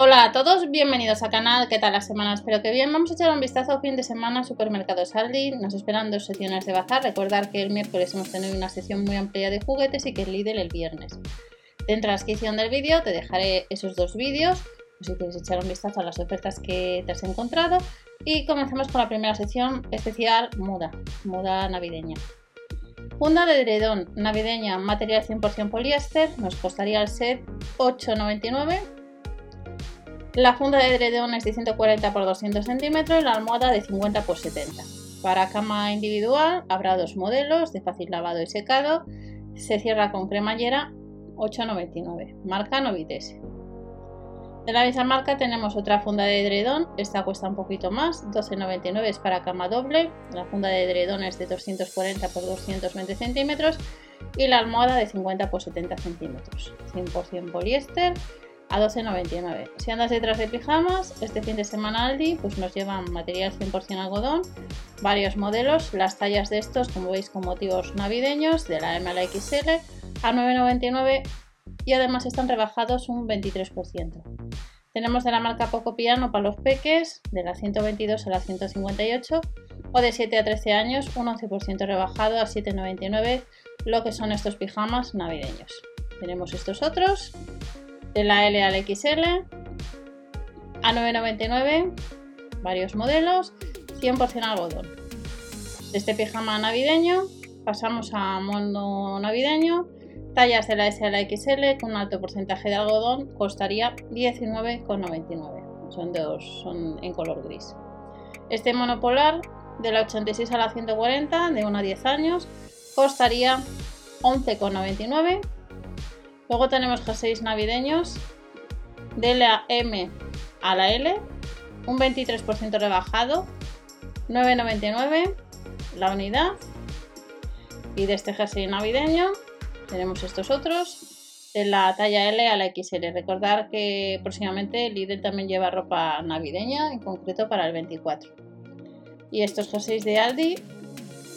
Hola a todos, bienvenidos al canal, ¿qué tal la semana? Espero que bien. Vamos a echar un vistazo a fin de semana Supermercados Aldi. Nos esperan dos secciones de bazar. Recordar que el miércoles hemos tenido una sección muy amplia de juguetes y que el Lidl el viernes. Dentro de la descripción del vídeo te dejaré esos dos vídeos, si quieres echar un vistazo a las ofertas que te has encontrado. Y comenzamos con la primera sección especial muda, muda navideña. Funda de edredón navideña, material 100% poliéster, nos costaría el set 8,99 la funda de edredón es de 140 x 200 centímetros y la almohada de 50 x 70. Para cama individual habrá dos modelos de fácil lavado y secado. Se cierra con cremallera 8,99. Marca Novitese. De la misma marca tenemos otra funda de edredón. Esta cuesta un poquito más, 12,99 es para cama doble. La funda de edredón es de 240 x 220 centímetros y la almohada de 50 x 70 centímetros. 100% poliéster a 12,99. Si andas detrás de pijamas, este fin de semana Aldi pues nos llevan material 100% algodón, varios modelos, las tallas de estos como veis con motivos navideños de la M a la XL a 9,99 y además están rebajados un 23%. Tenemos de la marca Poco Piano para los peques, de la 122 a la 158 o de 7 a 13 años un 11% rebajado a 7,99 lo que son estos pijamas navideños. Tenemos estos otros de la L al XL a 9,99 varios modelos 100% algodón. De este pijama navideño pasamos a mono navideño tallas de la S a la XL con un alto porcentaje de algodón costaría 19,99 son dos son en color gris. Este monopolar de la 86 a la 140 de 1 a 10 años costaría 11,99 Luego tenemos jerseys navideños de la M a la L, un 23% rebajado, 9,99 la unidad. Y de este jersey navideño tenemos estos otros de la talla L a la XL. Recordar que próximamente Lidl también lleva ropa navideña, en concreto para el 24. Y estos jerseys de Aldi,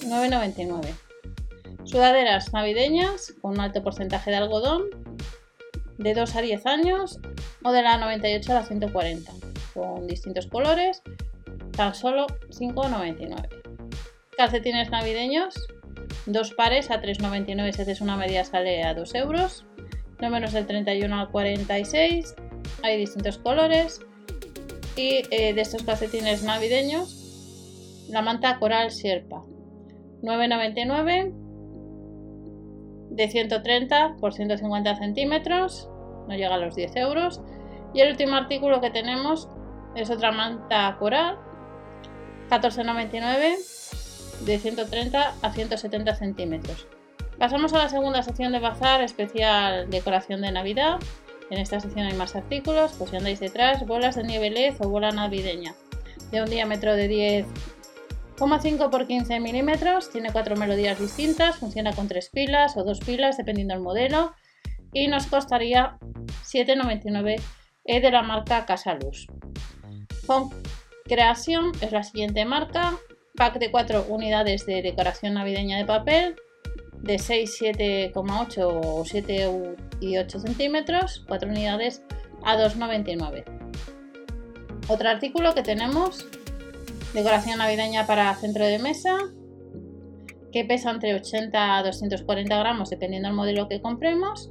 9,99. Sudaderas navideñas con un alto porcentaje de algodón de 2 a 10 años o de la 98 a la 140 con distintos colores, tan solo 5,99. Calcetines navideños, dos pares a 3,99 si haces una media sale a 2 euros, no menos del 31 al 46, hay distintos colores y eh, de estos calcetines navideños, la manta coral Sherpa, 9,99 de 130 por 150 centímetros, llega a los 10 euros. Y el último artículo que tenemos es otra manta coral, 14,99 de 130 a 170 centímetros. Pasamos a la segunda sección de bazar especial decoración de Navidad. En esta sección hay más artículos, pues si andáis detrás, bolas de nieve o bola navideña de un diámetro de 10 5 por 15 milímetros, tiene cuatro melodías distintas, funciona con tres pilas o dos pilas dependiendo del modelo y nos costaría 7,99 de la marca Casa Luz. Home Creación es la siguiente marca, pack de 4 unidades de decoración navideña de papel de 6, 7,8 o 7 y 8 centímetros, 4 unidades a 2,99. Otro artículo que tenemos Decoración navideña para centro de mesa, que pesa entre 80 a 240 gramos dependiendo del modelo que compremos,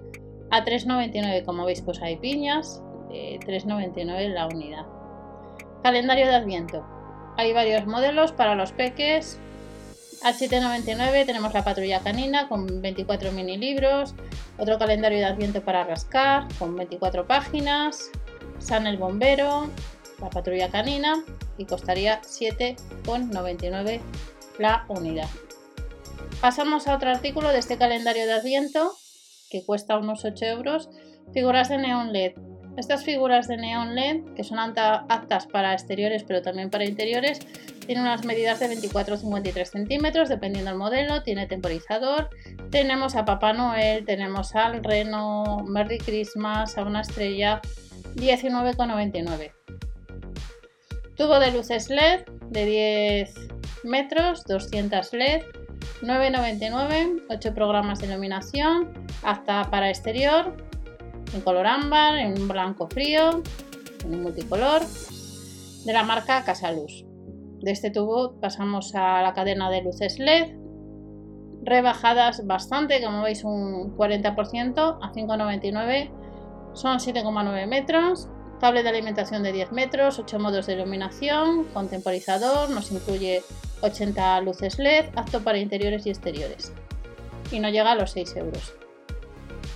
a 3,99 como veis pues hay piñas, 3,99 la unidad. Calendario de Adviento. Hay varios modelos para los peques. A 7,99 tenemos la patrulla canina con 24 mini libros, otro calendario de Adviento para rascar con 24 páginas, San el Bombero, la patrulla canina y costaría 7,99 la unidad. Pasamos a otro artículo de este calendario de Adviento que cuesta unos 8 euros. Figuras de neón LED. Estas figuras de neón LED, que son aptas para exteriores pero también para interiores, tienen unas medidas de 24 53 centímetros, dependiendo del modelo. Tiene temporizador. Tenemos a Papá Noel, tenemos al Reno, Merry Christmas, a una estrella, 19,99. Tubo de luces LED de 10 metros, 200 LED, 9,99, 8 programas de iluminación, hasta para exterior, en color ámbar, en blanco frío, en multicolor, de la marca Casaluz. De este tubo pasamos a la cadena de luces LED, rebajadas bastante, como veis un 40% a 5,99, son 7,9 metros, cable de alimentación de 10 metros, 8 modos de iluminación, contemporizador, nos incluye 80 luces LED, apto para interiores y exteriores y no llega a los 6 euros.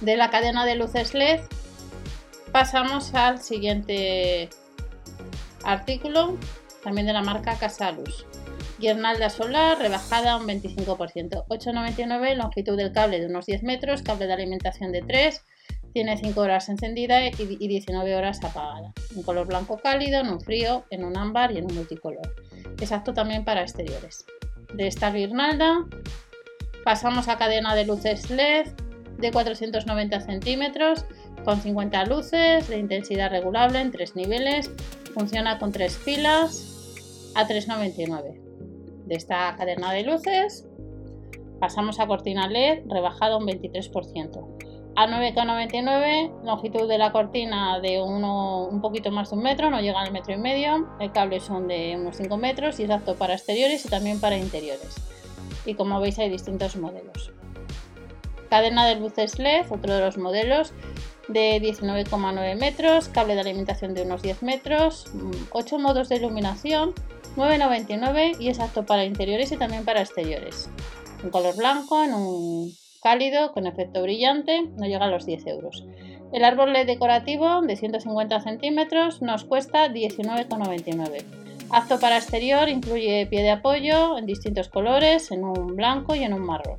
De la cadena de luces LED pasamos al siguiente artículo, también de la marca Casalus. Guirnalda solar rebajada un 25%, 8,99 longitud del cable de unos 10 metros, cable de alimentación de 3, tiene 5 horas encendida y 19 horas apagada. En color blanco cálido, en un frío, en un ámbar y en un multicolor. Exacto también para exteriores. De esta guirnalda Pasamos a cadena de luces LED de 490 centímetros con 50 luces de intensidad regulable en tres niveles. Funciona con tres pilas a 3,99. De esta cadena de luces pasamos a cortina LED rebajada un 23%. A 9,99 longitud de la cortina de uno, un poquito más de un metro, no llega al metro y medio. El cable son de unos 5 metros y es apto para exteriores y también para interiores y como veis hay distintos modelos. Cadena de luces LED, otro de los modelos de 19,9 metros, cable de alimentación de unos 10 metros, 8 modos de iluminación, 9,99 y es apto para interiores y también para exteriores. Un color blanco, en un cálido, con efecto brillante, no llega a los 10 euros. El árbol LED decorativo de 150 centímetros nos cuesta 19,99. Apto para exterior, incluye pie de apoyo en distintos colores, en un blanco y en un marrón.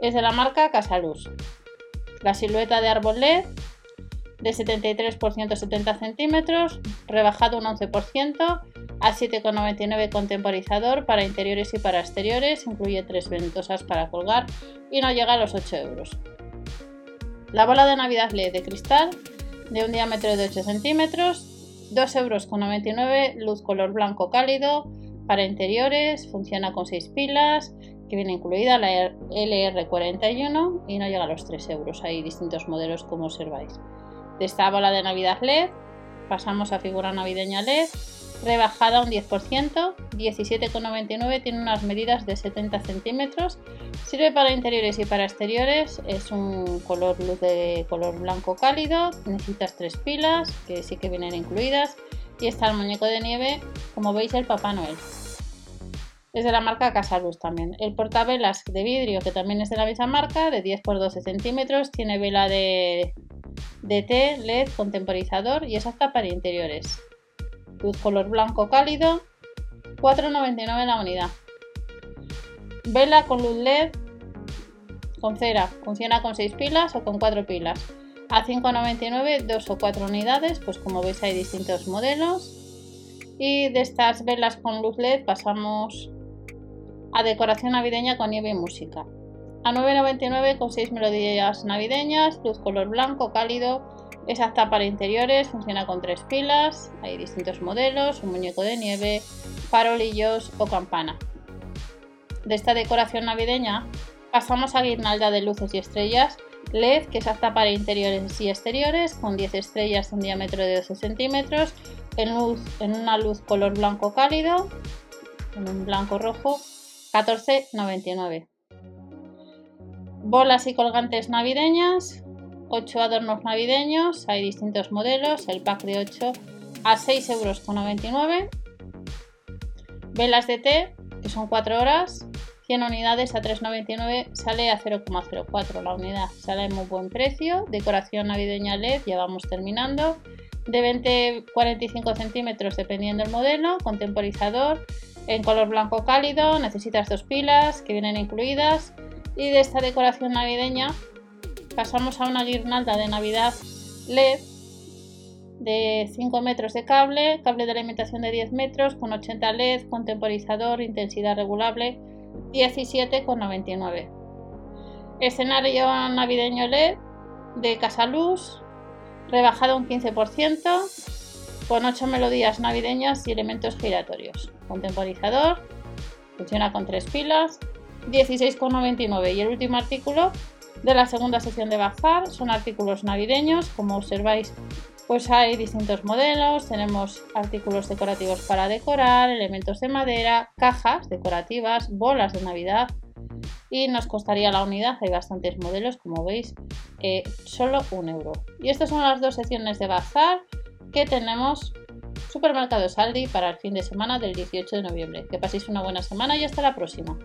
Es de la marca Casaluz. La silueta de árbol LED de 73 por 170 centímetros, rebajado un 11% a 7,99 contemporizador para interiores y para exteriores, incluye tres ventosas para colgar y no llega a los 8 euros. La bola de Navidad LED de cristal de un diámetro de 8 centímetros, 2,99 euros, luz color blanco cálido para interiores, funciona con 6 pilas, que viene incluida la LR41 y no llega a los 3 euros. Hay distintos modelos como observáis. De esta bola de Navidad LED pasamos a figura navideña LED, rebajada un 10%, 17,99 tiene unas medidas de 70 centímetros, sirve para interiores y para exteriores, es un color luz de color blanco cálido, necesitas tres pilas que sí que vienen incluidas y está el muñeco de nieve, como veis el Papá Noel. Es de la marca Casaluz también. El portavelas de vidrio, que también es de la misma marca, de 10 x 12 centímetros, tiene vela de, de T, LED, contemporizador y es apta para interiores luz color blanco cálido, 4,99 la unidad. Vela con luz LED con cera, funciona con 6 pilas o con 4 pilas. A 5,99 2 o 4 unidades, pues como veis hay distintos modelos. Y de estas velas con luz LED pasamos a decoración navideña con nieve y música. A 9,99 con 6 melodías navideñas, luz color blanco cálido, es apta para interiores, funciona con tres pilas, hay distintos modelos, un muñeco de nieve, farolillos o campana. De esta decoración navideña pasamos a guirnalda de luces y estrellas LED que es apta para interiores y exteriores con 10 estrellas de un diámetro de 12 centímetros en, luz, en una luz color blanco cálido, en un blanco rojo, 14,99. Bolas y colgantes navideñas 8 adornos navideños, hay distintos modelos, el pack de 8 a 6,99 euros. Velas de té, que son 4 horas, 100 unidades a 3,99 sale a 0,04 la unidad, sale en muy buen precio. Decoración navideña LED, ya vamos terminando. De 20-45 centímetros dependiendo del modelo, contemporizador en color blanco cálido, necesitas dos pilas que vienen incluidas. Y de esta decoración navideña pasamos a una guirnalda de Navidad LED de 5 metros de cable, cable de alimentación de 10 metros con 80 LED, contemporizador, intensidad regulable 17,99. Escenario navideño LED de Casaluz, rebajado un 15% con 8 melodías navideñas y elementos giratorios. Contemporizador, funciona con 3 pilas, 16,99 y el último artículo de la segunda sección de bazar son artículos navideños, como observáis Pues hay distintos modelos, tenemos artículos decorativos para decorar, elementos de madera, cajas decorativas, bolas de Navidad y nos costaría la unidad, hay bastantes modelos como veis, solo un euro. Y estas son las dos secciones de bazar que tenemos Supermercado Saldi para el fin de semana del 18 de noviembre. Que paséis una buena semana y hasta la próxima.